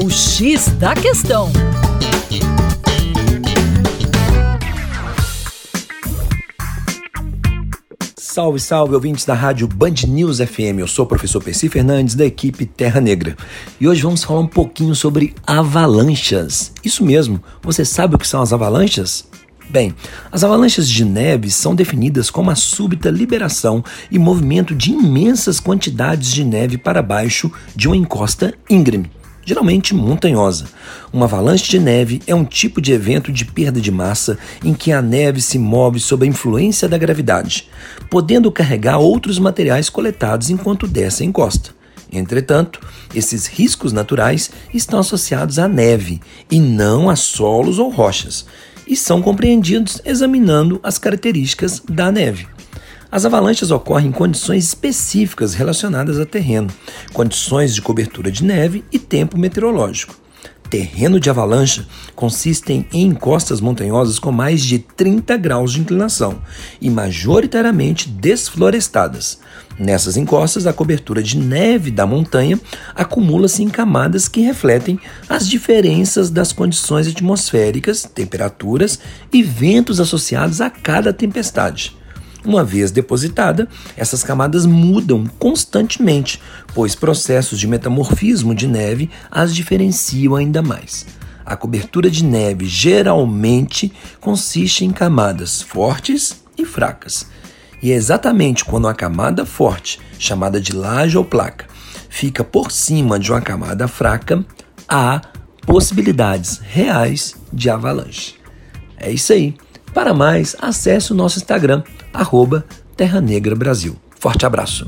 O X da Questão. Salve, salve, ouvintes da rádio Band News FM. Eu sou o professor Percy Fernandes, da equipe Terra Negra. E hoje vamos falar um pouquinho sobre avalanchas. Isso mesmo, você sabe o que são as avalanchas? Bem, as avalanches de neve são definidas como a súbita liberação e movimento de imensas quantidades de neve para baixo de uma encosta íngreme, geralmente montanhosa. Uma avalanche de neve é um tipo de evento de perda de massa em que a neve se move sob a influência da gravidade, podendo carregar outros materiais coletados enquanto desce a encosta. Entretanto, esses riscos naturais estão associados à neve e não a solos ou rochas, e são compreendidos examinando as características da neve. As avalanches ocorrem em condições específicas relacionadas a terreno, condições de cobertura de neve e tempo meteorológico. Terreno de avalanche consistem em encostas montanhosas com mais de 30 graus de inclinação e majoritariamente desflorestadas. Nessas encostas, a cobertura de neve da montanha acumula-se em camadas que refletem as diferenças das condições atmosféricas, temperaturas e ventos associados a cada tempestade. Uma vez depositada, essas camadas mudam constantemente, pois processos de metamorfismo de neve as diferenciam ainda mais. A cobertura de neve geralmente consiste em camadas fortes e fracas. E é exatamente quando a camada forte, chamada de laje ou placa, fica por cima de uma camada fraca, há possibilidades reais de avalanche. É isso aí. Para mais, acesse o nosso Instagram, arroba Terra Negra Brasil. Forte abraço!